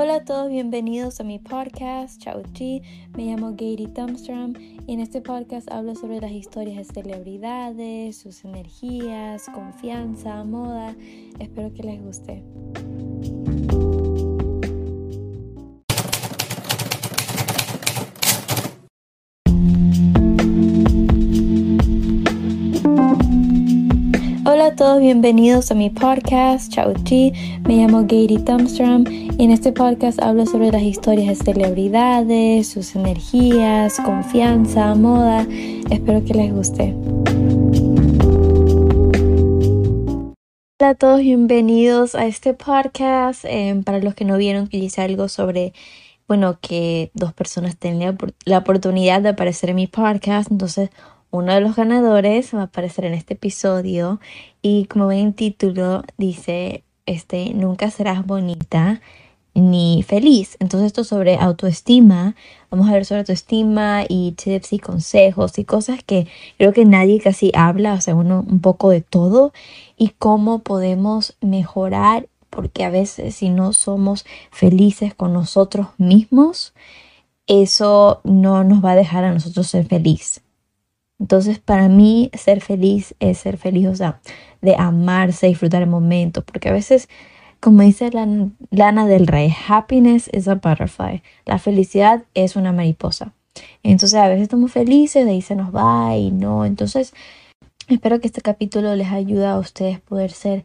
Hola a todos, bienvenidos a mi podcast, Chao Chi. Me llamo Gary Thumbstrom y en este podcast hablo sobre las historias de celebridades, sus energías, confianza, moda. Espero que les guste. Todos, bienvenidos a mi podcast, Chao Chi. Me llamo Gary Thumbstrom y en este podcast hablo sobre las historias de celebridades, sus energías, confianza, moda. Espero que les guste. Hola a todos, bienvenidos a este podcast. Eh, para los que no vieron, que hice algo sobre, bueno, que dos personas tengan la oportunidad de aparecer en mi podcast. Entonces, uno de los ganadores va a aparecer en este episodio y como ven en título dice, este, nunca serás bonita ni feliz. Entonces esto sobre autoestima, vamos a ver sobre autoestima y tips y consejos y cosas que creo que nadie casi habla, o sea, uno un poco de todo y cómo podemos mejorar porque a veces si no somos felices con nosotros mismos, eso no nos va a dejar a nosotros ser felices. Entonces, para mí, ser feliz es ser feliz, o sea, de amarse, disfrutar el momento, porque a veces, como dice Lana del Rey, happiness is a butterfly, la felicidad es una mariposa. Entonces, a veces estamos felices, de ahí se nos va y no. Entonces, espero que este capítulo les ayude a ustedes poder ser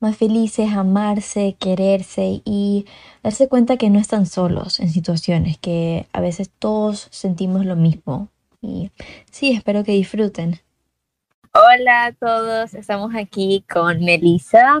más felices, amarse, quererse y darse cuenta que no están solos en situaciones, que a veces todos sentimos lo mismo, y sí, espero que disfruten. Hola a todos, estamos aquí con Melissa.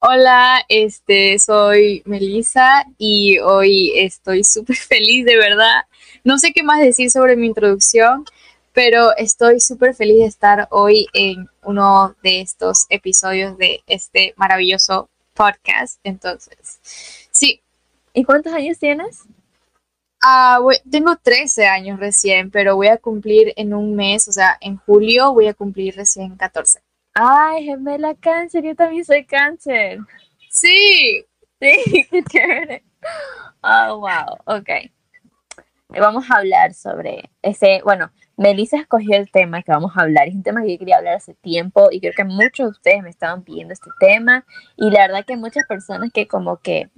Hola, este soy Melissa y hoy estoy súper feliz, de verdad. No sé qué más decir sobre mi introducción, pero estoy súper feliz de estar hoy en uno de estos episodios de este maravilloso podcast. Entonces, sí. ¿Y cuántos años tienes? Ah, tengo 13 años recién, pero voy a cumplir en un mes, o sea, en julio voy a cumplir recién 14. Ay, gemela cáncer, yo también soy cáncer. Sí. Sí, qué chévere. Oh, wow, ok. Vamos a hablar sobre ese, bueno, Melissa escogió el tema que vamos a hablar. Es un tema que yo quería hablar hace tiempo y creo que muchos de ustedes me estaban pidiendo este tema. Y la verdad que muchas personas que como que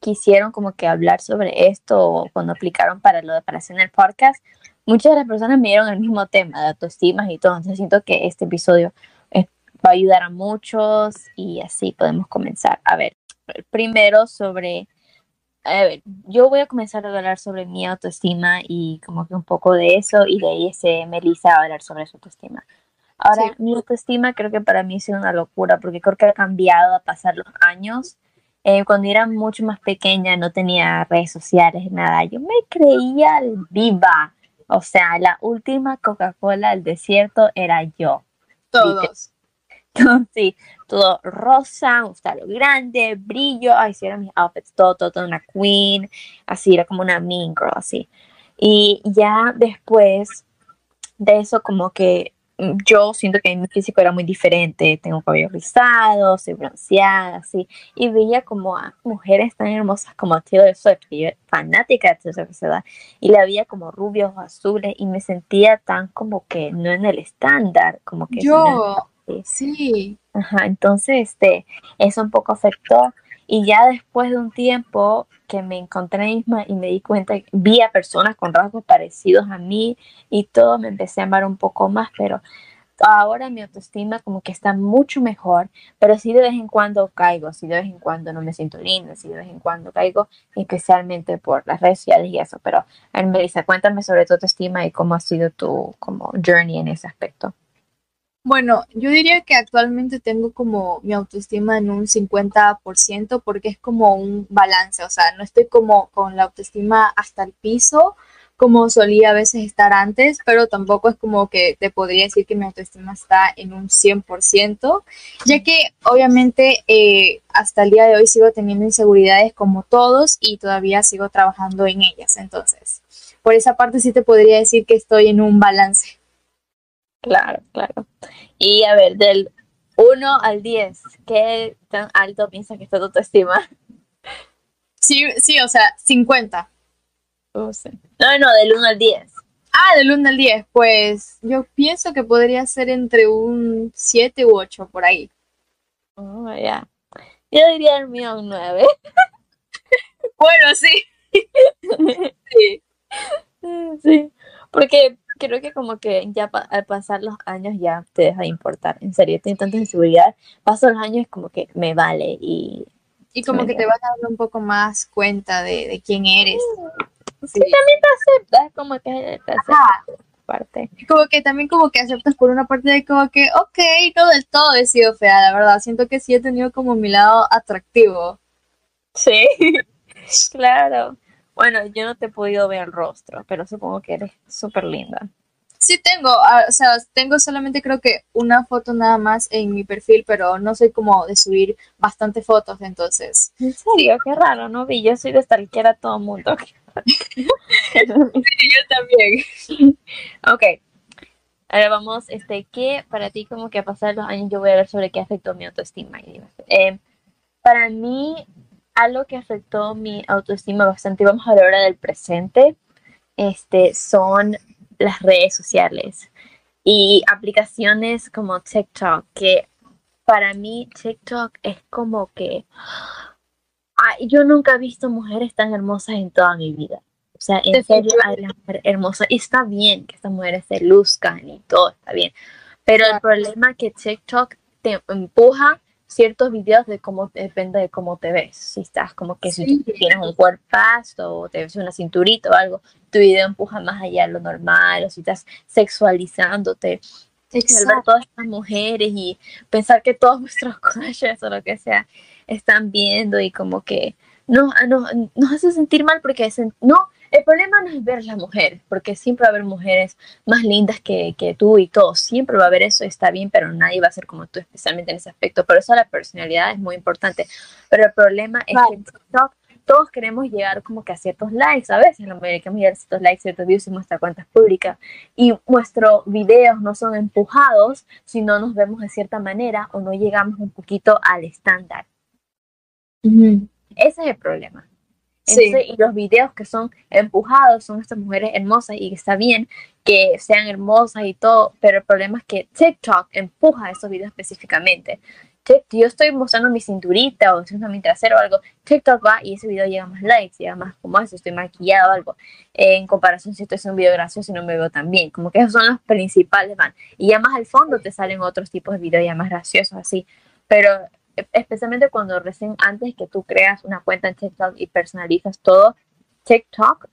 quisieron como que hablar sobre esto cuando aplicaron para lo de para hacer el podcast, muchas de las personas me dieron el mismo tema de autoestima y todo. Entonces siento que este episodio eh, va a ayudar a muchos y así podemos comenzar. A ver, primero sobre, a ver, yo voy a comenzar a hablar sobre mi autoestima y como que un poco de eso y de ahí ese Melissa a hablar sobre su autoestima. Ahora, mi autoestima creo que para mí ha sido una locura porque creo que ha cambiado a pasar los años eh, cuando era mucho más pequeña no tenía redes sociales, nada. Yo me creía viva. O sea, la última Coca-Cola del desierto era yo. Todos. Sí, todo rosa, un lo grande, brillo. Ay, sí, eran mis outfits, todo, todo, todo, una queen. Así, era como una mean girl, así. Y ya después de eso, como que yo siento que mi físico era muy diferente, tengo cabello rizado, soy bronceada, así, y veía como a mujeres tan hermosas como Taylor Swift, que yo fanática de Taylor Swift, y la veía como rubios o azules, y me sentía tan como que no en el estándar, como que... Yo, sí. Ajá, entonces, este, eso un poco afectó, y ya después de un tiempo que me encontré misma y me di cuenta, vi a personas con rasgos parecidos a mí y todo, me empecé a amar un poco más, pero ahora mi autoestima como que está mucho mejor, pero sí de vez en cuando caigo, sí de vez en cuando no me siento linda, sí de vez en cuando caigo, especialmente por las redes sociales y eso, pero Melissa, cuéntame sobre tu autoestima y cómo ha sido tu como journey en ese aspecto. Bueno, yo diría que actualmente tengo como mi autoestima en un 50% porque es como un balance, o sea, no estoy como con la autoestima hasta el piso como solía a veces estar antes, pero tampoco es como que te podría decir que mi autoestima está en un 100%, ya que obviamente eh, hasta el día de hoy sigo teniendo inseguridades como todos y todavía sigo trabajando en ellas, entonces, por esa parte sí te podría decir que estoy en un balance. Claro, claro. Y a ver, del 1 al 10, ¿qué tan alto piensas que está tu autoestima? Sí, sí, o sea, 50. No, no, del 1 al 10. Ah, del 1 al 10, pues yo pienso que podría ser entre un 7 u 8 por ahí. Oh, ya. Yo diría el mío un 9. bueno, sí. sí. Sí, porque creo que como que ya al pasar los años ya te deja de importar, en serio, tengo tanta inseguridad, paso los años como que me vale y... Y como que te vas dando un poco más cuenta de, de quién eres. Sí. también te aceptas, como que te aceptas parte. Como que también como que aceptas por una parte de como que, ok, no del todo he sido fea, la verdad, siento que sí he tenido como mi lado atractivo. Sí, claro. Bueno, yo no te he podido ver el rostro, pero supongo que eres súper linda. Sí tengo, ah, o sea, tengo solamente creo que una foto nada más en mi perfil, pero no soy como de subir bastantes fotos, entonces. ¿En serio? Qué raro, ¿no? Vi, yo soy de stalkear a todo mundo. yo también. Ok. Ahora vamos, este, ¿qué para ti como que a pasar los años yo voy a ver sobre qué afectó mi autoestima? Eh, para mí, algo que afectó mi autoestima bastante, vamos a hablar ahora del presente, este, son las redes sociales y aplicaciones como TikTok, que para mí TikTok es como que yo nunca he visto mujeres tan hermosas en toda mi vida. O sea, en serio, hay las mujeres hermosas. Y está bien que estas mujeres se luzcan y todo está bien. Pero el problema es que TikTok te empuja ciertos videos de cómo depende de cómo te ves. Si estás como que si tienes un cuerpo o te ves una cinturita o algo, tu video empuja más allá de lo normal, o si estás sexualizándote. Exacto. ver todas estas mujeres y pensar que todos nuestros crushes o lo que sea están viendo y como que no, nos, nos hace sentir mal porque no, el problema no es ver las mujeres, porque siempre va a haber mujeres más lindas que, que, tú y todo, siempre va a haber eso, está bien, pero nadie va a ser como tú, especialmente en ese aspecto. Por eso la personalidad es muy importante. Pero el problema es que en TikTok todos queremos llegar como que a ciertos likes, a veces la mayoría queremos llegar a ciertos likes, ciertos views en nuestra cuenta pública y nuestros videos no son empujados si no nos vemos de cierta manera o no llegamos un poquito al estándar. Ese es el problema. Y los videos que son empujados son estas mujeres hermosas y está bien que sean hermosas y todo, pero el problema es que TikTok empuja esos videos específicamente. yo estoy mostrando mi cinturita o mostrando mi trasero o algo, TikTok va y ese video llega más likes, llega más como eso, estoy maquillado o algo. en comparación si esto es un video gracioso y no me veo tan bien, como que esos son los principales van. Y ya más al fondo te salen otros tipos de videos ya más graciosos así. Pero especialmente cuando recién antes que tú creas una cuenta en TikTok y personalizas todo, TikTok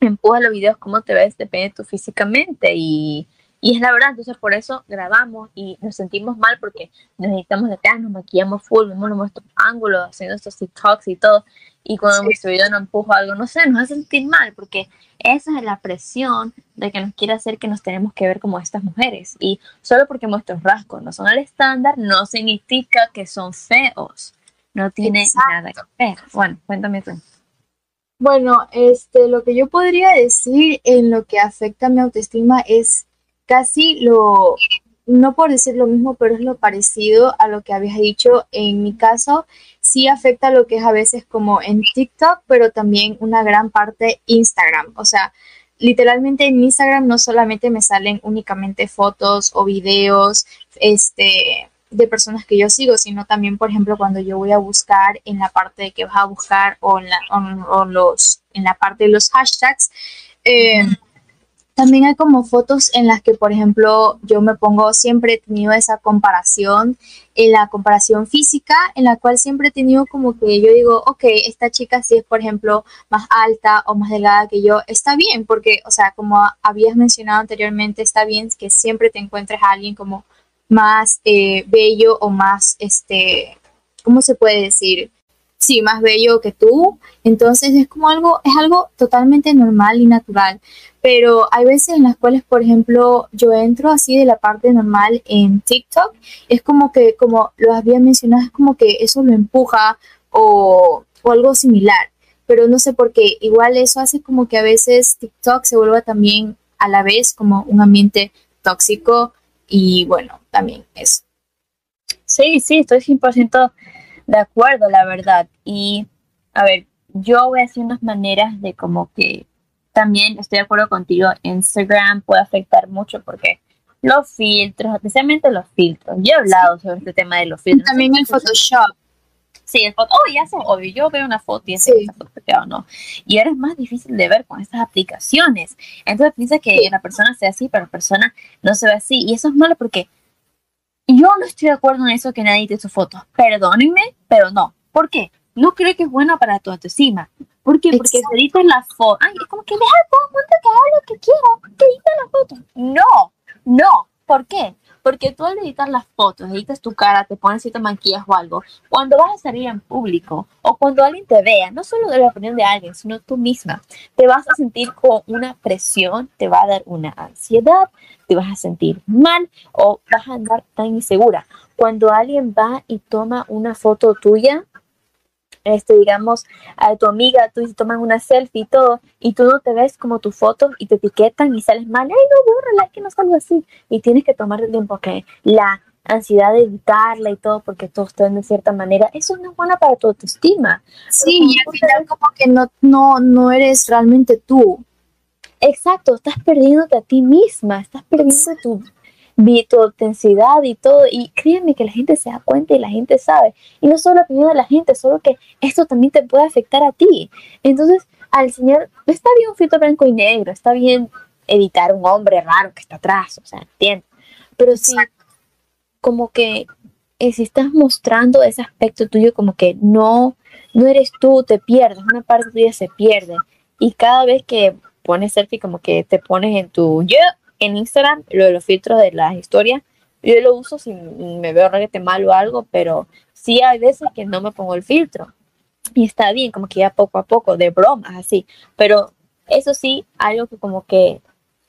empuja los videos como te ves, depende de tú físicamente y y es la verdad, entonces por eso grabamos y nos sentimos mal porque necesitamos de acá, nos maquillamos full, vemos nuestros ángulos, haciendo estos TikToks y todo. Y cuando nuestro video no empuja algo, no sé, nos hace sentir mal porque esa es la presión de que nos quiere hacer que nos tenemos que ver como estas mujeres. Y solo porque nuestros rasgos no son al estándar, no significa que son feos. No tiene nada que ver. Bueno, cuéntame tú. Bueno, este, lo que yo podría decir en lo que afecta a mi autoestima es casi lo, no por decir lo mismo, pero es lo parecido a lo que habías dicho. En mi caso, sí afecta lo que es a veces como en TikTok, pero también una gran parte Instagram. O sea, literalmente en Instagram no solamente me salen únicamente fotos o videos, este de personas que yo sigo, sino también, por ejemplo, cuando yo voy a buscar en la parte de que vas a buscar o en la, los, en la parte de los hashtags, eh, también hay como fotos en las que, por ejemplo, yo me pongo, siempre he tenido esa comparación, en la comparación física, en la cual siempre he tenido como que yo digo, ok, esta chica si es, por ejemplo, más alta o más delgada que yo, está bien, porque, o sea, como habías mencionado anteriormente, está bien que siempre te encuentres a alguien como más eh, bello o más, este, ¿cómo se puede decir? Sí, más bello que tú. Entonces es como algo, es algo totalmente normal y natural. Pero hay veces en las cuales, por ejemplo, yo entro así de la parte normal en TikTok, es como que, como lo había mencionado, es como que eso lo empuja o, o algo similar. Pero no sé por qué, igual eso hace como que a veces TikTok se vuelva también a la vez como un ambiente tóxico y bueno, también eso. Sí, sí, estoy 100% de acuerdo, la verdad. Y, a ver, yo voy a hacer unas maneras de como que también estoy de acuerdo contigo, Instagram puede afectar mucho porque los filtros, especialmente los filtros. Yo he hablado sobre este tema de los filtros. También el Photoshop. Sí, el foto, oh, ya son obvio. Yo veo una foto y sé sí. o no. Y ahora es más difícil de ver con estas aplicaciones. Entonces piensa que la persona sea así, pero la persona no se ve así. Y eso es malo porque yo no estoy de acuerdo en eso que nadie te sus fotos. Perdónenme, pero no. ¿Por qué? No creo que es bueno para tu autoestima. ¿Por qué? Porque te editas la foto. Ay, es como que deja todo el mundo que haga lo que quiera. Que edita la foto. No, no. ¿Por qué? Porque tú al editar las fotos, editas tu cara, te pones ciertas manquillas o algo, cuando vas a salir en público o cuando alguien te vea, no solo de la opinión de alguien, sino tú misma, te vas a sentir con una presión, te va a dar una ansiedad, te vas a sentir mal o vas a andar tan insegura. Cuando alguien va y toma una foto tuya, este, digamos, a tu amiga, tú toman una selfie y todo, y tú no te ves como tu foto y te etiquetan y sales mal, ay, no, bórrala, que no salgo así. Y tienes que tomar el tiempo que la ansiedad de evitarla y todo, porque todos te ven de cierta manera, eso no es bueno para tu autoestima. Sí, y al final como que no, no, no eres realmente tú. Exacto, estás perdiéndote a ti misma, estás perdiendo tu vi tu intensidad y todo. Y créeme que la gente se da cuenta y la gente sabe. Y no solo la opinión de la gente, solo que esto también te puede afectar a ti. Entonces, al señor, está bien un filtro blanco y negro, está bien editar un hombre raro que está atrás, o sea, entiendo. Pero si como que eh, si estás mostrando ese aspecto tuyo como que no, no eres tú, te pierdes, una parte tuya se pierde. Y cada vez que pones selfie como que te pones en tu yo en Instagram, lo de los filtros de las historias, yo lo uso si me veo reguete mal o algo, pero sí hay veces que no me pongo el filtro. Y está bien, como que ya poco a poco, de bromas, así. Pero eso sí, algo que como que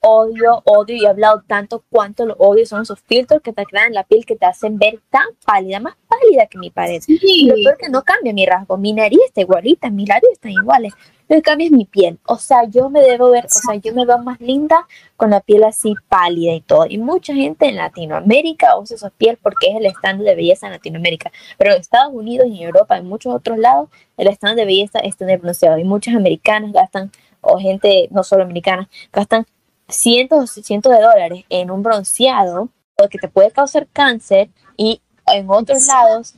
odio, odio y he hablado tanto cuánto lo odio son esos filtros que te crean la piel que te hacen ver tan pálida, más pálida que mi pared. Y lo peor que no cambia mi rasgo, mi nariz está igualita, mis labios están iguales, lo que cambia es mi piel. O sea, yo me debo ver, o sea, yo me veo más linda con la piel así pálida y todo. Y mucha gente en Latinoamérica usa esa piel porque es el estándar de belleza en Latinoamérica. Pero en Estados Unidos y en Europa, en muchos otros lados, el estándar de belleza está bronceado. Y muchas americanas gastan, o gente no solo americana, gastan cientos o cientos de dólares en un bronceado que te puede causar cáncer y en otros lados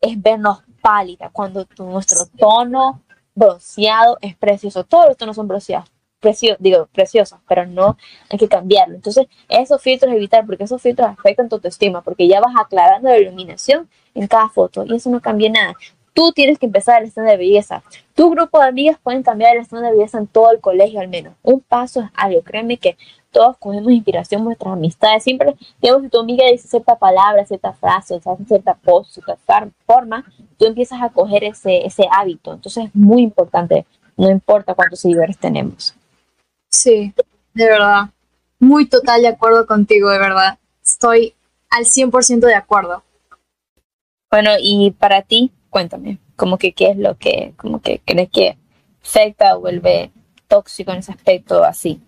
es vernos pálida. Cuando nuestro tono bronceado es precioso. Todos los tonos son bronceados precio, digo preciosos pero no hay que cambiarlo. Entonces esos filtros evitar porque esos filtros afectan tu autoestima porque ya vas aclarando la iluminación en cada foto y eso no cambia nada Tú tienes que empezar el estándar de belleza. Tu grupo de amigas pueden cambiar el estándar de belleza en todo el colegio al menos. Un paso es algo. Créeme que todos cogemos inspiración en nuestras amistades. Siempre, digamos, si tu amiga dice cierta palabra, cierta frase, cierta pose, cierta forma, tú empiezas a coger ese, ese hábito. Entonces es muy importante, no importa cuántos seguidores tenemos. Sí, de verdad. Muy total de acuerdo contigo, de verdad. Estoy al 100% de acuerdo. Bueno, y para ti, cuéntame, como que qué es lo que, como que crees que afecta o vuelve tóxico en ese aspecto así.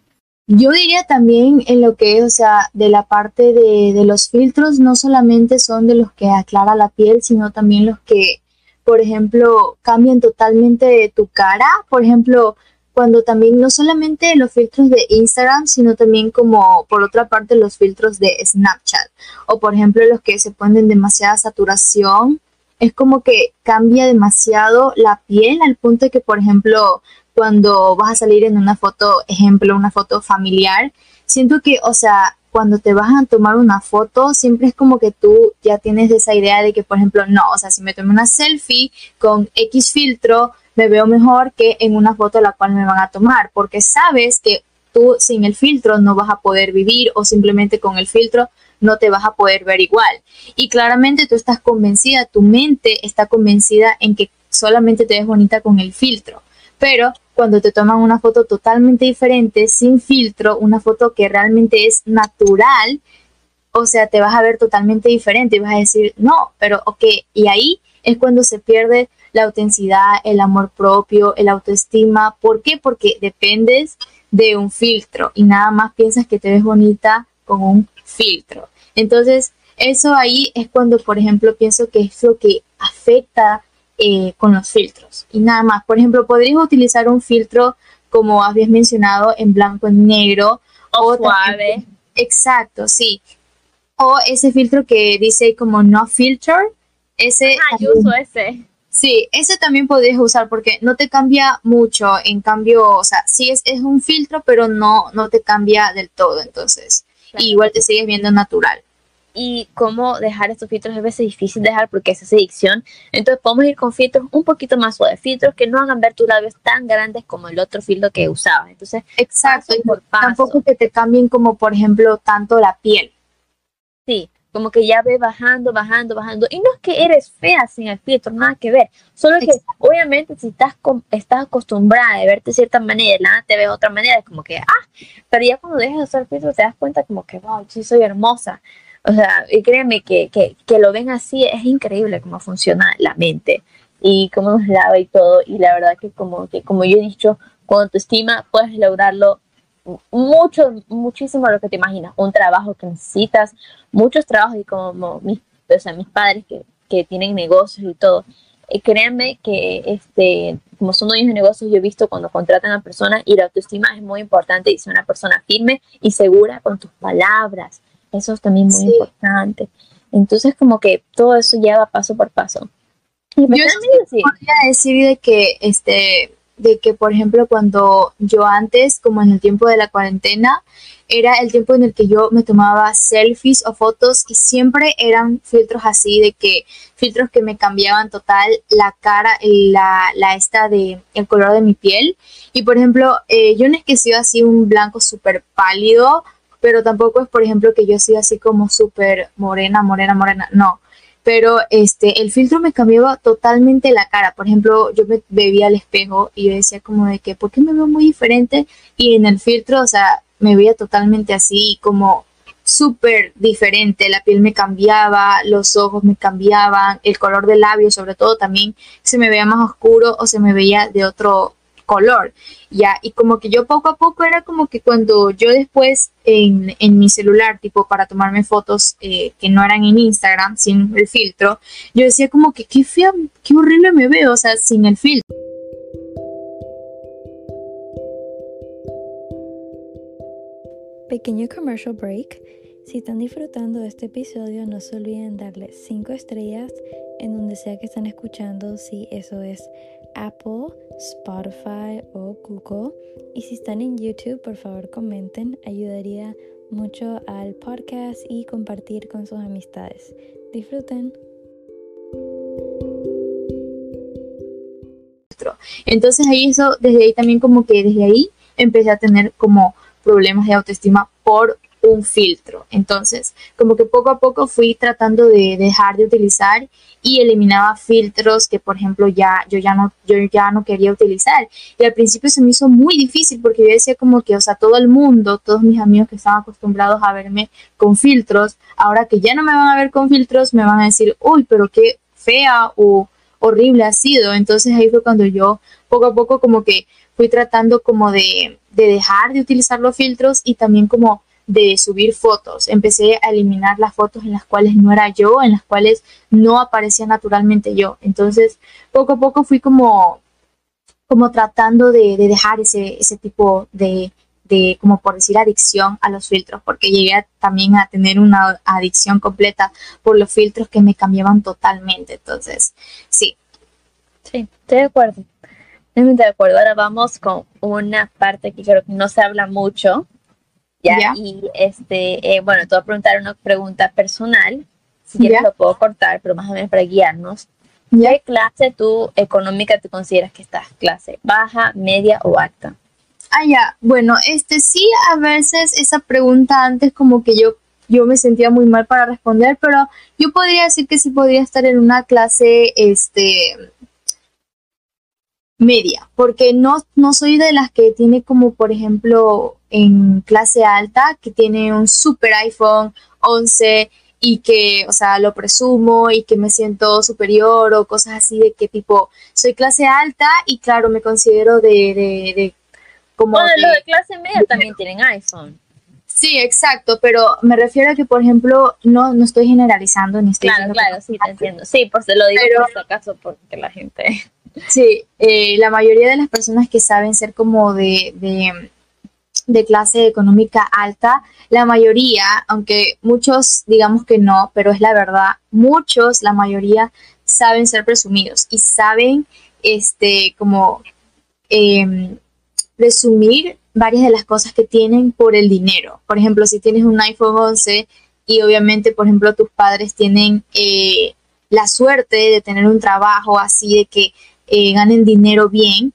Yo diría también en lo que es, o sea, de la parte de, de los filtros, no solamente son de los que aclara la piel, sino también los que, por ejemplo, cambian totalmente tu cara. Por ejemplo, cuando también no solamente los filtros de Instagram, sino también como por otra parte los filtros de Snapchat. O por ejemplo los que se ponen demasiada saturación es como que cambia demasiado la piel al punto de que, por ejemplo, cuando vas a salir en una foto, ejemplo, una foto familiar, siento que, o sea, cuando te vas a tomar una foto, siempre es como que tú ya tienes esa idea de que, por ejemplo, no, o sea, si me tomo una selfie con X filtro, me veo mejor que en una foto la cual me van a tomar, porque sabes que tú sin el filtro no vas a poder vivir o simplemente con el filtro no te vas a poder ver igual. Y claramente tú estás convencida, tu mente está convencida en que solamente te ves bonita con el filtro. Pero cuando te toman una foto totalmente diferente, sin filtro, una foto que realmente es natural, o sea, te vas a ver totalmente diferente y vas a decir, no, pero ok, y ahí es cuando se pierde la autenticidad, el amor propio, el autoestima. ¿Por qué? Porque dependes de un filtro y nada más piensas que te ves bonita con un filtro. Entonces, eso ahí es cuando, por ejemplo, pienso que es lo que afecta eh, con los filtros y nada más. Por ejemplo, podrías utilizar un filtro como habías mencionado en blanco y negro o, suave. exacto, sí. O ese filtro que dice como no filter, ese yo uso ese. Sí, ese también podrías usar porque no te cambia mucho, en cambio, o sea, sí es, es un filtro, pero no, no te cambia del todo, entonces, Claro. igual te sigues viendo natural. y cómo dejar estos filtros a veces difícil dejar porque es esa adicción. Entonces podemos ir con filtros un poquito más suaves, filtros que no hagan ver tus labios tan grandes como el otro filtro que usabas. Entonces, Exacto, paso y por paso. tampoco que te cambien como, por ejemplo, tanto la piel. sí, como que ya ve bajando, bajando, bajando. Y no es que eres fea sin el filtro, nada que ver. Solo que Exacto. obviamente si estás, estás acostumbrada a verte de cierta manera, y la te ves de otra manera, es como que, ah, pero ya cuando dejas de usar filtro te das cuenta como que, wow, sí soy hermosa. O sea, y créeme que, que, que lo ven así, es increíble cómo funciona la mente y cómo nos lava y todo. Y la verdad que como, que como yo he dicho, con autoestima puedes lograrlo mucho, muchísimo lo que te imaginas. Un trabajo que necesitas, muchos trabajos y como mis, o sea, mis padres que, que tienen negocios y todo. eh, créanme que este, como son dueños de negocios, yo he visto cuando contratan a personas y la autoestima es muy importante y ser una persona firme y segura con tus palabras. Eso es también muy Sí. importante. Entonces, como que todo eso lleva paso por paso. Y Yo sí. podría decir de que, este, de que, por ejemplo, cuando yo antes, como en el tiempo de la cuarentena, era el tiempo en el que yo me tomaba selfies o fotos y siempre eran filtros así, de que filtros que me cambiaban total la cara, la, la esta de el color de mi piel. Y por ejemplo, eh, yo no es que sea así un blanco súper pálido, pero tampoco es, por ejemplo, que yo sea así como súper morena, morena, morena, no pero este el filtro me cambiaba totalmente la cara. Por ejemplo, yo me veía al espejo y yo decía como de que, ¿por qué me veo muy diferente? Y en el filtro, o sea, me veía totalmente así, como súper diferente. La piel me cambiaba, los ojos me cambiaban, el color del labio, sobre todo, también se me veía más oscuro o se me veía de otro color, ya, y como que yo poco a poco era como que cuando yo después en, en mi celular, tipo para tomarme fotos eh, que no eran en Instagram, sin el filtro, yo decía como que qué fea, qué horrible me veo, o sea, sin el filtro. Pequeño commercial break. Si están disfrutando de este episodio, no se olviden darle 5 estrellas en donde sea que están escuchando, si eso es Apple, Spotify o Google. Y si están en YouTube, por favor comenten, ayudaría mucho al podcast y compartir con sus amistades. Disfruten. Entonces ahí eso, desde ahí también como que desde ahí empecé a tener como problemas de autoestima por un filtro. Entonces, como que poco a poco fui tratando de dejar de utilizar y eliminaba filtros que, por ejemplo, ya yo ya no yo ya no quería utilizar. Y al principio se me hizo muy difícil porque yo decía como que, o sea, todo el mundo, todos mis amigos que estaban acostumbrados a verme con filtros, ahora que ya no me van a ver con filtros, me van a decir, "Uy, pero qué fea o horrible ha sido." Entonces ahí fue cuando yo poco a poco como que fui tratando como de, de dejar de utilizar los filtros y también como de subir fotos. Empecé a eliminar las fotos en las cuales no era yo, en las cuales no aparecía naturalmente yo. Entonces, poco a poco fui como, como tratando de, de dejar ese, ese tipo de, de, como por decir, adicción a los filtros, porque llegué a- también a tener una adicción completa por los filtros que me cambiaban totalmente. Entonces, sí. Sí, estoy de acuerdo. Totalmente de acuerdo. Ahora vamos con una parte que creo que no se habla mucho. Ya, y este, eh, bueno, te voy a preguntar una pregunta personal. Si quieres Ya. lo puedo cortar, pero más o menos para guiarnos. ¿Ya? ¿Qué clase tú económica te consideras que estás? ¿Clase baja, media o alta? Ah, ya. Bueno, este sí, a veces esa pregunta antes como que yo, yo me sentía muy mal para responder, pero yo podría decir que sí podría estar en una clase, este, media, porque no, no soy de las que tiene como, por ejemplo, en clase alta, que tiene un super iPhone 11 y que, o sea, lo presumo y que me siento superior o cosas así de que tipo, soy clase alta y claro, me considero de, de, de como Bueno, de- los de clase media también tienen iPhone. Sí, exacto, pero me refiero a que, por ejemplo, no, no estoy generalizando ni estoy Claro, claro, sí, te entiendo. Sí, por lo digo por si acaso, porque la gente... Sí, eh, la mayoría de las personas que saben ser como de, de, de clase económica alta, la mayoría, aunque muchos digamos que no, pero es la verdad, muchos, la mayoría saben ser presumidos y saben, este, como eh, resumir varias de las cosas que tienen por el dinero. Por ejemplo, si tienes un iPhone 11 y obviamente, por ejemplo, tus padres tienen eh, la suerte de tener un trabajo así, de que eh, ganen dinero bien,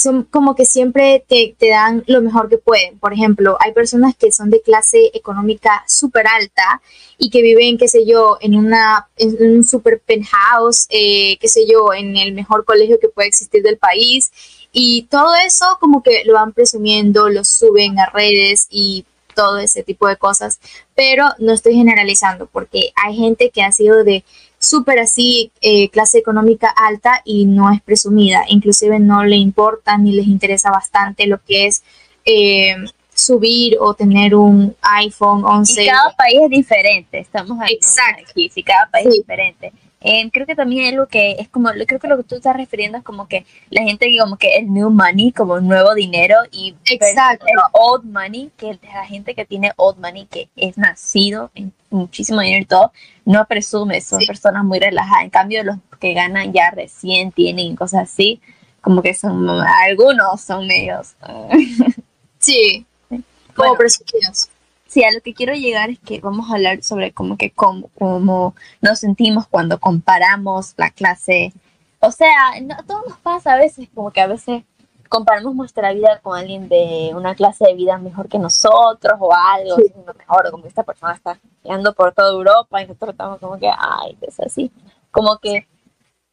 son como que siempre te, te, dan lo mejor que pueden. Por ejemplo, hay personas que son de clase económica súper alta y que viven, qué sé yo, en, una, en un super penthouse, eh, qué sé yo, en el mejor colegio que puede existir del país y todo eso como que lo van presumiendo, lo suben a redes y todo ese tipo de cosas. Pero no estoy generalizando porque hay gente que ha sido de súper así eh, clase económica alta y no es presumida. Inclusive no le importa ni les interesa bastante lo que es eh, subir o tener un iPhone 11. Y cada país es diferente, estamos Exacto. aquí, sí, cada país sí. es diferente. Eh, creo que también es lo que es como, creo que lo que tú estás refiriendo es como que la gente que como que el new money, como nuevo dinero y Exacto. el old money, que la gente que tiene old money, que es nacido en muchísimo dinero y todo, no presume, son sí. personas muy relajadas. En cambio, los que ganan ya recién tienen cosas así, como que son, algunos son medios. sí, como bueno, presumidos. Sí, a lo que quiero llegar es que vamos a hablar sobre cómo que cómo, cómo nos sentimos cuando comparamos la clase. O sea, no, todo nos pasa a veces, como que a veces comparamos nuestra vida con alguien de una clase de vida mejor que nosotros o algo, sí. mejor, o como esta persona está viajando por toda Europa y nosotros estamos como que, ay, es así. Como que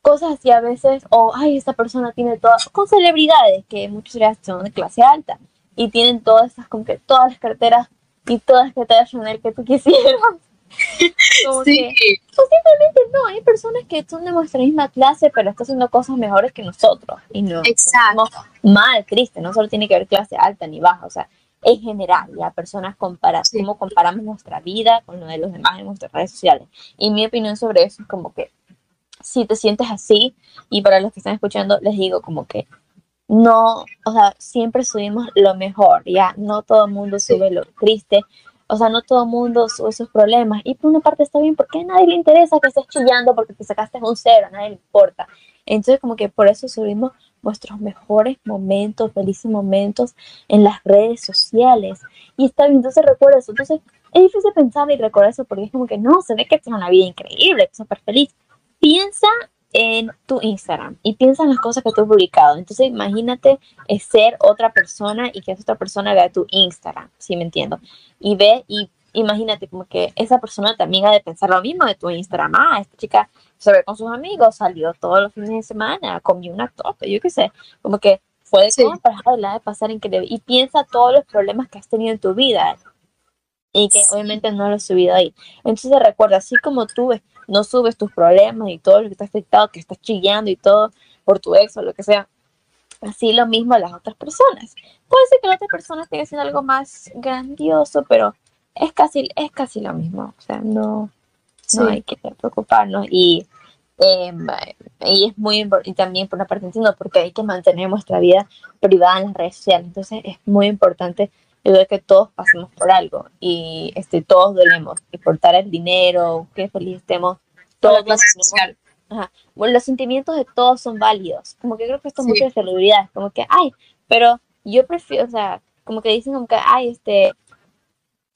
cosas así a veces, o ay, esta persona tiene todas, con celebridades que muchos son de clase alta y tienen todas esas, como que todas las carteras y todas las carteras Chanel que tú quisieras. Como sí. que, o simplemente no, hay personas que son de nuestra misma clase, pero están haciendo cosas mejores que nosotros. Y no, Exacto. mal, triste, no solo tiene que ver clase alta ni baja, o sea, en general, ya personas comparan, sí. cómo comparamos nuestra vida con lo de los demás en nuestras redes sociales. Y mi opinión sobre eso es como que si te sientes así, y para los que están escuchando, les digo como que no, o sea, siempre subimos lo mejor, ya, no todo el mundo sube lo triste, o sea, no todo el mundo sube sus problemas, y por una parte está bien, porque a nadie le interesa que estés chillando porque te sacaste un cero, a nadie le importa. Entonces, como que por eso subimos nuestros mejores momentos, felices momentos en las redes sociales. Y está bien, entonces recuerda eso. Entonces, es difícil pensar y recordar eso porque es como que no, se ve que tienes una vida increíble, que súper feliz. Piensa en tu Instagram y piensa en las cosas que tú has publicado. Entonces, imagínate ser otra persona y que esa otra persona vea tu Instagram, si ¿sí me entiendo? Y ve y imagínate como que esa persona también ha de pensar lo mismo de tu Instagram. Ah, esta chica se ve con sus amigos, salió todos los fines de semana, comió una torta, yo qué sé. Como que fue de sí. compras, la de pasar increíble. Y piensa todos los problemas que has tenido en tu vida y que sí. obviamente no lo has subido ahí. Entonces recuerda, así como tú no subes tus problemas y todo lo que te ha afectado, que estás chillando y todo por tu ex o lo que sea, así lo mismo a las otras personas. Puede ser que la otra persona esté haciendo algo más grandioso, pero es casi, es casi lo mismo. O sea, no, sí. no hay que preocuparnos. Y, eh, y es muy y también por una parte entiendo porque hay que mantener nuestra vida privada en las redes sociales. Entonces es muy importante de que todos pasemos por algo y este, todos dolemos, importar el dinero, que feliz estemos, todos ajá, bueno, los sentimientos de todos son válidos, como que creo que esto es sí. mucha celebridad, como que, ay, pero yo prefiero, o sea, como que dicen como que, ay, este,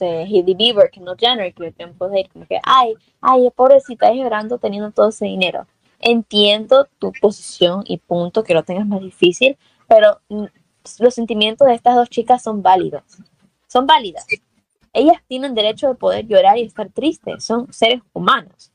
este Hailey Bieber, que no Jenner, que puedo ir, como que, ay, ay, pobrecita, estás llorando teniendo todo ese dinero. Entiendo tu posición y punto, que lo tengas más difícil, pero los sentimientos de estas dos chicas son válidos. Son válidas. Ellas tienen derecho de poder llorar y estar tristes. Son seres humanos.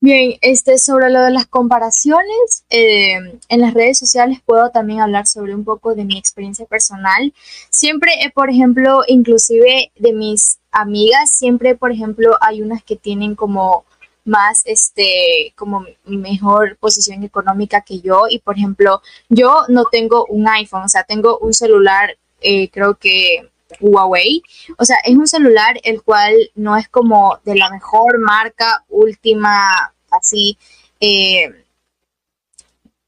Bien, este, sobre lo de las comparaciones, eh, en las redes sociales puedo también hablar sobre un poco de mi experiencia personal. Siempre, eh, por ejemplo, inclusive de mis amigas, siempre, por ejemplo, hay unas que tienen como más este como mejor posición económica que yo. Y por ejemplo yo no tengo un iPhone o sea tengo un celular eh, creo que Huawei. O sea, es un celular el cual no es como de la mejor marca, última, así, eh,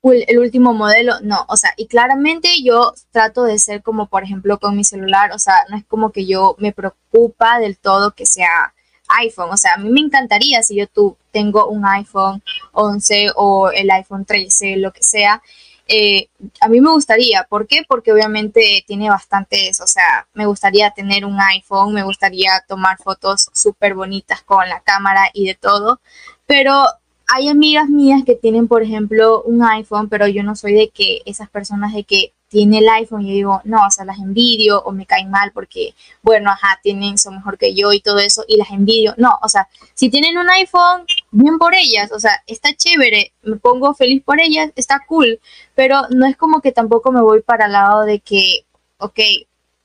el último modelo, no, o sea, y claramente yo trato de ser como, por ejemplo, con mi celular, o sea, no es como que yo me preocupa del todo que sea iPhone, o sea, a mí me encantaría si yo tú tengo un iPhone 11 o el iPhone 13, lo que sea, eh, a mí me gustaría, ¿por qué? Porque obviamente tiene bastantes, o sea, me gustaría tener un iPhone, me gustaría tomar fotos súper bonitas con la cámara y de todo, pero hay amigas mías que tienen, por ejemplo, un iPhone, pero yo no soy de que esas personas de que tiene el iPhone y yo digo, no, o sea, las envidio o me caen mal porque, bueno, ajá, tienen, son mejor que yo y todo eso y las envidio. No, o sea, si tienen un iPhone, bien por ellas, o sea, está chévere, me pongo feliz por ellas, está cool, pero no es como que tampoco me voy para el lado de que, ok,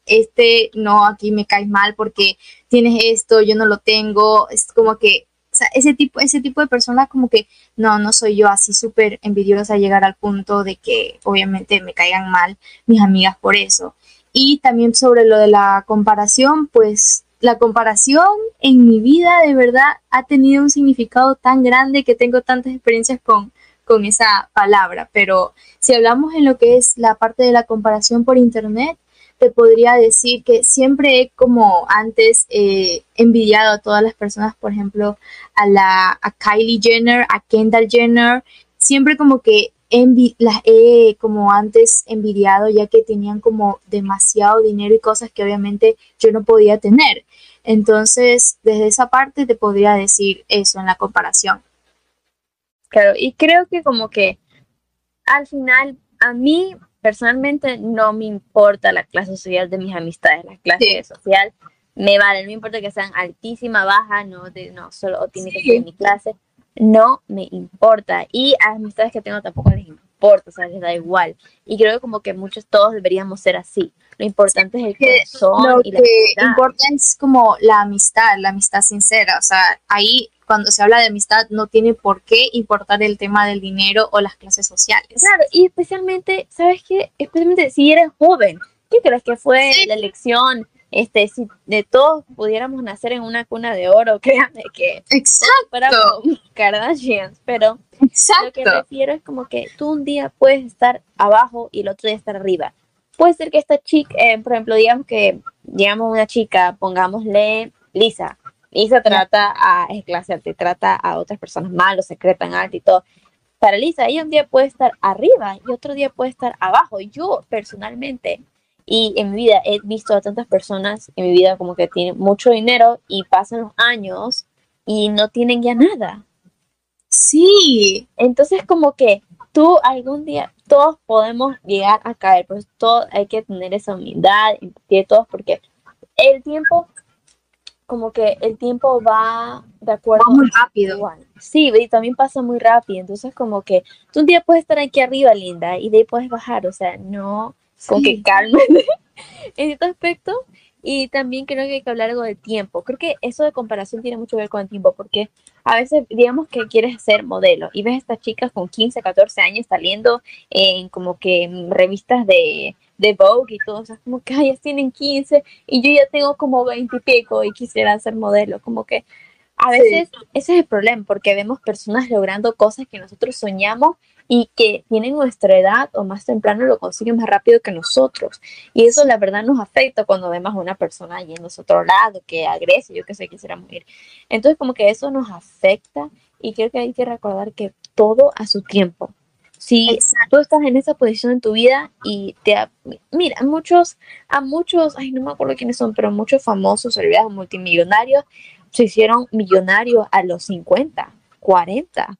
este no, aquí me caes mal porque tienes esto, yo no lo tengo, es como que sea, ese tipo, ese tipo de persona como que no, no soy yo así súper envidiosa llegar al punto de que obviamente me caigan mal mis amigas por eso. Y también sobre lo de la comparación, pues la comparación en mi vida de verdad ha tenido un significado tan grande que tengo tantas experiencias con, con esa palabra. Pero si hablamos en lo que es la parte de la comparación por internet, te podría decir que siempre he como antes eh, envidiado a todas las personas, por ejemplo, a la a Kylie Jenner, a Kendall Jenner, siempre como que las he como antes envidiado ya que tenían como demasiado dinero y cosas que obviamente yo no podía tener. Entonces, desde esa parte te podría decir eso en la comparación. Claro, y creo que como que al final a mí personalmente no me importa la clase social de mis amistades, la clase social me vale, no me importa que sean altísima, baja, no, de, no solo tiene que ser en mi clase, no me importa. Y a las amistades que tengo tampoco les importa, o sea, les da igual. Y creo que como que muchos, todos deberíamos ser así. Lo importante es el corazón. Lo y la que importa es como la amistad, la amistad sincera. O sea, ahí cuando se habla de amistad no tiene por qué importar el tema del dinero o las clases sociales. Claro, y especialmente, ¿sabes qué? Especialmente si eres joven. ¿Qué crees que fue la elección? Este, si de todos pudiéramos nacer en una cuna de oro, créanme que Exacto. Kardashians, pero lo que refiero es como que tú un día puedes estar abajo y el otro día estar arriba. Puede ser que esta chica, eh, por ejemplo, digamos que, digamos una chica, pongámosle Lisa, y se trata a te trata a otras personas mal, o secretan alto y todo. Para Lisa, ella un día puede estar arriba y otro día puede estar abajo. Yo personalmente, y en mi vida he visto a tantas personas en mi vida como que tienen mucho dinero y pasan los años y no tienen ya nada. Sí. Entonces como que tú algún día, todos podemos llegar a caer, pues todo hay que tener esa humildad y todos porque el tiempo como que el tiempo va de acuerdo. muy rápido. Sí, y también pasa muy rápido. Entonces, como que tú un día puedes estar aquí arriba, linda, y de ahí puedes bajar. O sea, no, con que calme en este aspecto. Y también creo que hay que hablar algo de tiempo. Creo que eso de comparación tiene mucho que ver con el tiempo, porque a veces, digamos que quieres ser modelo y ves a estas chicas con 15, 14 años saliendo en como que revistas de de Vogue y todo, o sea, como que ellas tienen 15 y yo ya tengo como 20 y pico y quisiera ser modelo, como que a veces ese es el problema, porque vemos personas logrando cosas que nosotros soñamos y que tienen nuestra edad o más temprano lo consiguen más rápido que nosotros. Y eso la verdad nos afecta cuando vemos a una persona yéndose a otro lado, que agrese, yo que sé, quisiera morir. Entonces como que eso nos afecta y creo que hay que recordar que todo a su tiempo. Si tú estás en esa posición en tu vida y te... Mira, muchos, a muchos, ay, no me acuerdo quiénes son, pero muchos famosos, celebridades multimillonarios, se hicieron millonarios a los 50, 40,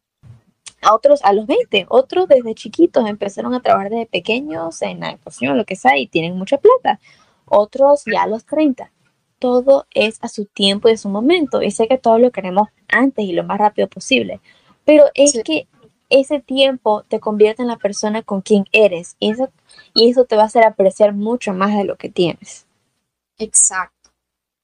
a otros a los 20, otros desde chiquitos empezaron a trabajar desde pequeños en la educación, lo que sea, y tienen mucha plata, otros ya a los 30. Todo es a su tiempo y a su momento, y sé que todo lo queremos antes y lo más rápido posible, pero es que ese tiempo te convierte en la persona con quien eres y eso, y eso te va a hacer apreciar mucho más de lo que tienes. Exacto.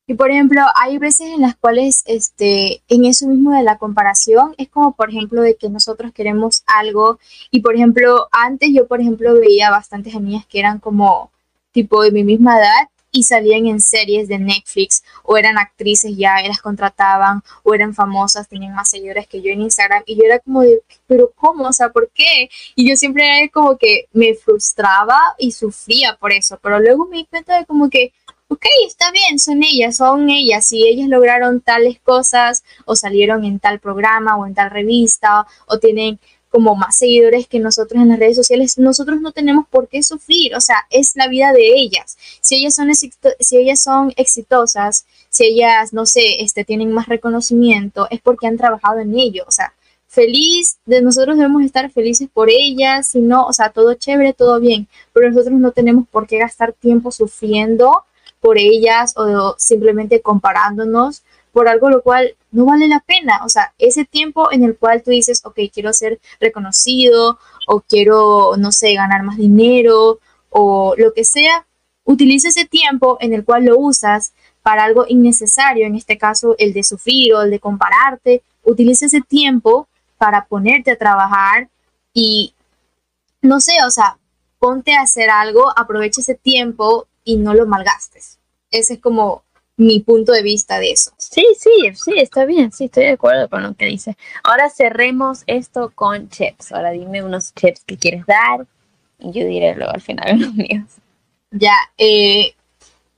Y por ejemplo, hay veces en las cuales, este, en eso mismo de la comparación, es como por ejemplo de que nosotros queremos algo y por ejemplo, antes yo por ejemplo veía bastantes amigas que eran como tipo de mi misma edad y salían en series de Netflix o eran actrices ya, las contrataban o eran famosas, tenían más seguidores que yo en Instagram y yo era como de, pero ¿cómo? O sea, ¿por qué? Y yo siempre era como que me frustraba y sufría por eso, pero luego me di cuenta de como que, ok, está bien, son ellas, son ellas, si ellas lograron tales cosas o salieron en tal programa o en tal revista o tienen como más seguidores que nosotros en las redes sociales, nosotros no tenemos por qué sufrir, o sea, es la vida de ellas. Si ellas son, si ellas son exitosas, si ellas, no sé, este, tienen más reconocimiento, es porque han trabajado en ello, o sea, feliz, de nosotros debemos estar felices por ellas, si no, o sea, todo chévere, todo bien, pero nosotros no tenemos por qué gastar tiempo sufriendo por ellas o simplemente comparándonos por algo lo cual no vale la pena. O sea, ese tiempo en el cual tú dices, ok, quiero ser reconocido o quiero, no sé, ganar más dinero o lo que sea, utiliza ese tiempo en el cual lo usas para algo innecesario, en este caso el de sufrir o el de compararte, utiliza ese tiempo para ponerte a trabajar y, no sé, o sea, ponte a hacer algo, aprovecha ese tiempo y no lo malgastes. Ese es como mi punto de vista de eso. Sí, sí, sí, está bien, sí, estoy de acuerdo con lo que dice. Ahora cerremos esto con chips. Ahora dime unos chips que quieres dar y yo diré luego al final los míos. Ya, eh,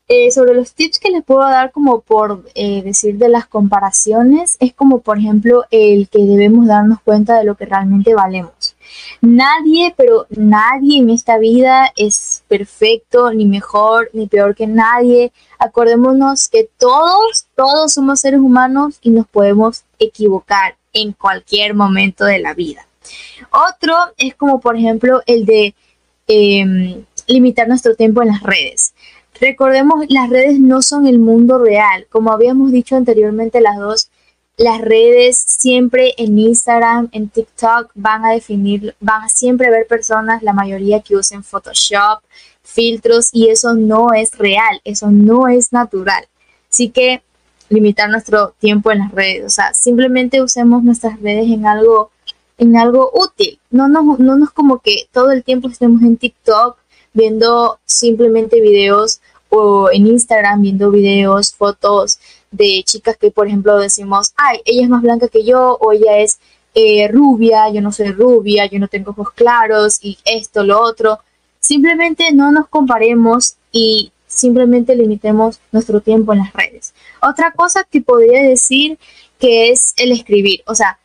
eh, sobre los tips que les puedo dar como por eh, decir de las comparaciones, es como por ejemplo el que debemos darnos cuenta de lo que realmente valemos. Nadie, pero nadie en esta vida es perfecto, ni mejor, ni peor que nadie. Acordémonos que todos, todos somos seres humanos y nos podemos equivocar en cualquier momento de la vida. Otro es como por ejemplo el de em, limitar nuestro tiempo en las redes. Recordemos, las redes no son el mundo real. Como habíamos dicho anteriormente, las dos, las redes siempre en Instagram, en TikTok van a definir, van a siempre ver personas, la mayoría que usen Photoshop, filtros y eso no es real, eso no es natural. Así que limitar nuestro tiempo en las redes, o sea, simplemente usemos nuestras redes en algo en algo útil. No nos, no nos como que todo el tiempo estemos en TikTok viendo simplemente videos o en Instagram viendo videos, fotos de chicas que, por ejemplo, decimos, ay, ella es más blanca que yo o ella es eh, rubia, yo no soy rubia, yo no tengo ojos claros y esto, lo otro. Simplemente no nos comparemos y simplemente limitemos nuestro tiempo en las redes. Otra cosa que podría decir que es el escribir, o sea,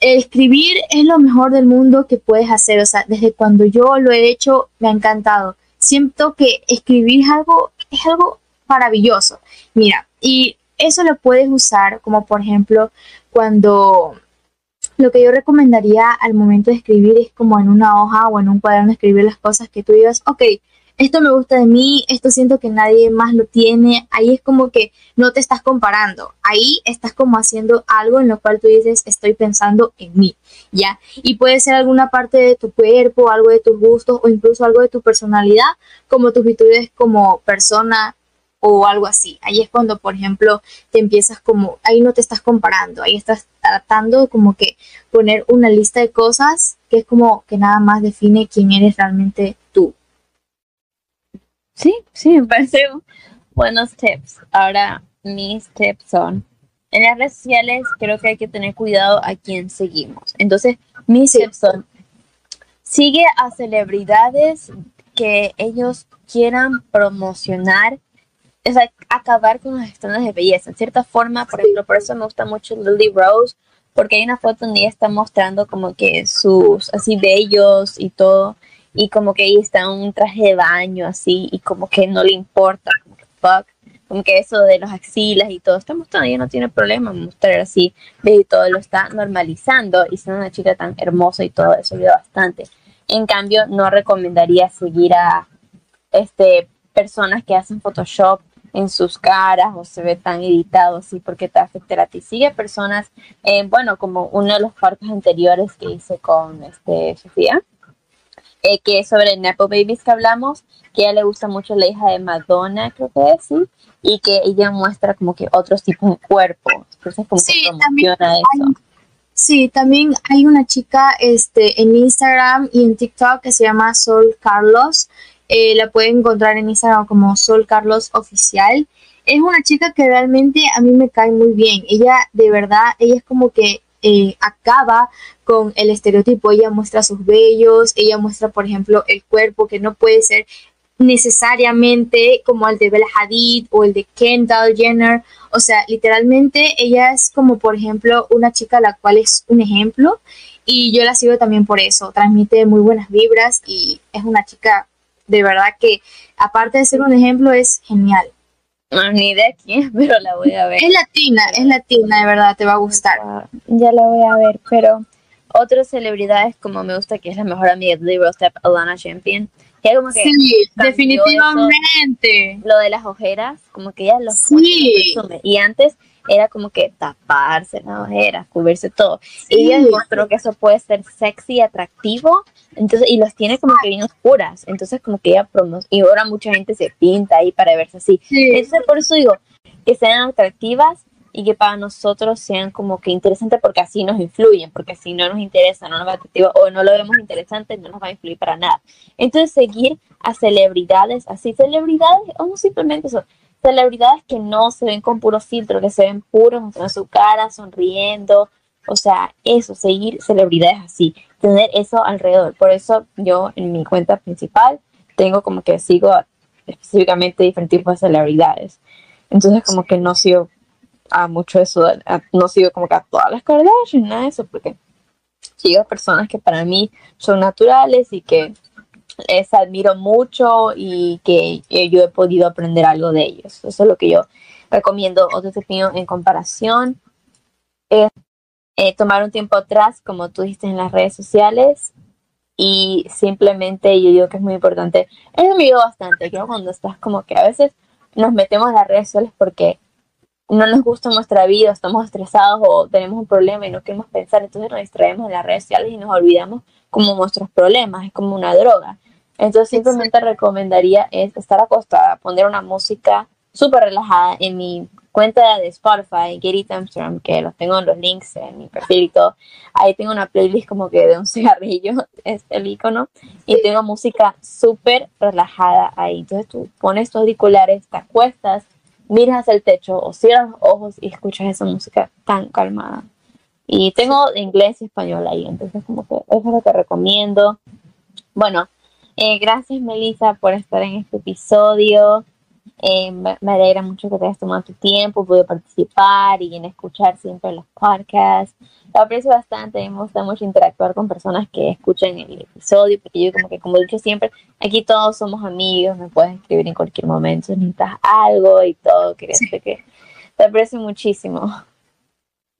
escribir es lo mejor del mundo que puedes hacer. O sea, desde cuando yo lo he hecho, me ha encantado. Siento que escribir es algo, es algo maravilloso. Mira, y eso lo puedes usar como por ejemplo cuando lo que yo recomendaría al momento de escribir es como en una hoja o en un cuaderno escribir las cosas que tú digas, ok, esto me gusta de mí, esto siento que nadie más lo tiene, ahí es como que no te estás comparando, ahí estás como haciendo algo en lo cual tú dices, estoy pensando en mí, ¿ya? Y puede ser alguna parte de tu cuerpo, algo de tus gustos o incluso algo de tu personalidad, como tus virtudes como persona o algo así. Ahí es cuando, por ejemplo, te empiezas como, ahí no te estás comparando, ahí estás tratando como que poner una lista de cosas que es como que nada más define quién eres realmente tú. Sí, sí, me parece buenos tips. Ahora, mis tips son, en las redes sociales creo que hay que tener cuidado a quién seguimos. Entonces, mis tips son, sigue a celebridades que ellos quieran promocionar, sea, acabar con los estándares de belleza. En cierta forma, por ejemplo, por eso me gusta mucho Lily Rose, porque hay una foto donde ella está mostrando como que sus así bellos y todo y como que ahí está un traje de baño así y como que no le importa, como que fuck, como que eso de los axilas y todo, está mostrando, ella no tiene problema mostrar así, y todo lo está normalizando y siendo una chica tan hermosa y todo eso ayuda bastante. En cambio, no recomendaría seguir a este personas que hacen Photoshop en sus caras o se ve tan editado así porque te afecta a ti. Sigue personas, eh, bueno, como uno de los partos anteriores que hice con este Sofía, eh, que es sobre Nepo Babies que hablamos, que a ella le gusta mucho la hija de Madonna, creo que es, ¿sí? Y que ella muestra como que otros tipos de cuerpo. Entonces como sí, que promociona eso. sí, también hay una chica este, en Instagram y en TikTok que se llama Sol Carlos Eh, la pueden encontrar en Instagram como Sol Carlos Oficial. Es una chica que realmente a mí me cae muy bien. Ella, de verdad, ella es como que eh, acaba con el estereotipo. Ella muestra sus vellos, ella muestra, por ejemplo, el cuerpo que no puede ser necesariamente como el de Bella Hadid o el de Kendall Jenner. O sea, literalmente ella es como, por ejemplo, una chica la cual es un ejemplo y yo la sigo también por eso. Transmite muy buenas vibras y es una chica de verdad que, aparte de ser un ejemplo, es genial. No, ni de quién, pero la voy a ver. Es latina, es latina, de verdad, te va a gustar. Ah, ya la voy a ver, pero otras celebridades como me gusta, que es la mejor amiga de Step, Alana Champion, que como que sí, definitivamente. lo de las ojeras, como que ella lo sí. Y antes era como que taparse las ojeras, cubrirse todo. Y ella demostró que eso puede ser sexy, atractivo, entonces, y los tiene como que bien oscuras. Entonces, como que ella promos y ahora mucha gente se pinta ahí para verse así. Entonces, por eso digo, que sean atractivas y que para nosotros sean como que interesantes porque así nos influyen, porque si no nos interesa, no nos va atractivo o no lo vemos interesante, no nos va a influir para nada. Entonces, seguir a celebridades así, celebridades o simplemente eso, celebridades que no se ven con puro filtro, que se ven puros mostrando su cara, sonriendo, o sea, eso, seguir celebridades así, tener eso alrededor. Por eso yo en mi cuenta principal tengo como que sigo específicamente diferentes tipos de celebridades. Entonces como que no sigo a mucho eso, no sigo como que a todas las Kardashian, nada de eso, porque sigo personas que para mí son naturales y que les admiro mucho y que yo he podido aprender algo de ellos. Eso es lo que yo recomiendo. Otro opinión en comparación es eh, tomar un tiempo atrás, como tú dijiste en las redes sociales, y simplemente yo digo que es muy importante. Eso me ayudó bastante, creo, cuando estás como que a veces nos metemos en las redes sociales porque no nos gusta nuestra vida, estamos estresados o tenemos un problema y no queremos pensar, entonces nos distraemos en las redes sociales y nos olvidamos como nuestros problemas, es como una droga. Entonces simplemente recomendaría es estar acostada, poner una música súper relajada en mi cuenta de Spotify, Get It Amsterdam, que los tengo en los links en mi perfil y todo. Ahí tengo una playlist como que de un cigarrillo, es el icono, y tengo música súper relajada ahí. Entonces tú pones tus auriculares, te acuestas, miras hacia el techo o cierras los ojos y escuchas esa música tan calmada. Y tengo inglés y español ahí, entonces como que eso es lo que recomiendo. Bueno, eh, gracias Melissa por estar en este episodio. Eh, me alegra mucho que te hayas tomado tu tiempo, pude participar y en escuchar siempre los podcasts. Lo aprecio bastante, me gusta mucho interactuar con personas que escuchan el episodio, porque yo como que, como he dicho siempre, aquí todos somos amigos, me puedes escribir en cualquier momento, si necesitas algo y todo, que te aprecio muchísimo.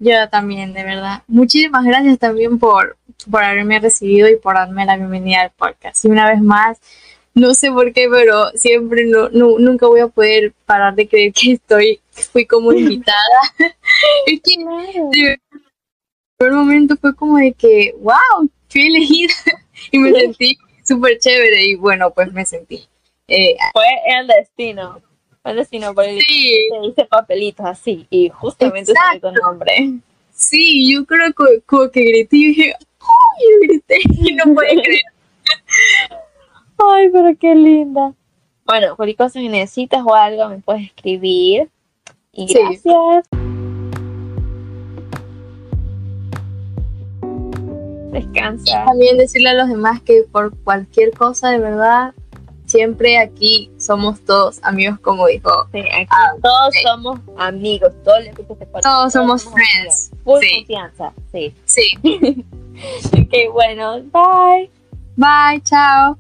Yo también, de verdad. Muchísimas gracias también por, por haberme recibido y por darme la bienvenida al podcast. Y una vez más, no sé por qué, pero siempre no, nunca voy a poder parar de creer que estoy, fui como invitada. es que en el momento fue como de que, wow, fui elegida y me sentí súper chévere y bueno, pues me sentí. Eh, fue el destino sino por el sí. dice papelitos así y justamente ese tu nombre. Sí, yo creo que como que grité y dije, ¡ay! Yo grité y no puedo creer. Ay, pero qué linda. Bueno, cualquier cosa que necesitas o algo me puedes escribir. Y gracias. Descansa. también decirle a los demás que por cualquier cosa de verdad siempre aquí somos todos amigos, como dijo. Sí, aquí ah, todos somos amigos, todos, todos somos friends. Full confianza, sí. Sí. ok, bueno, bye. Bye, chao.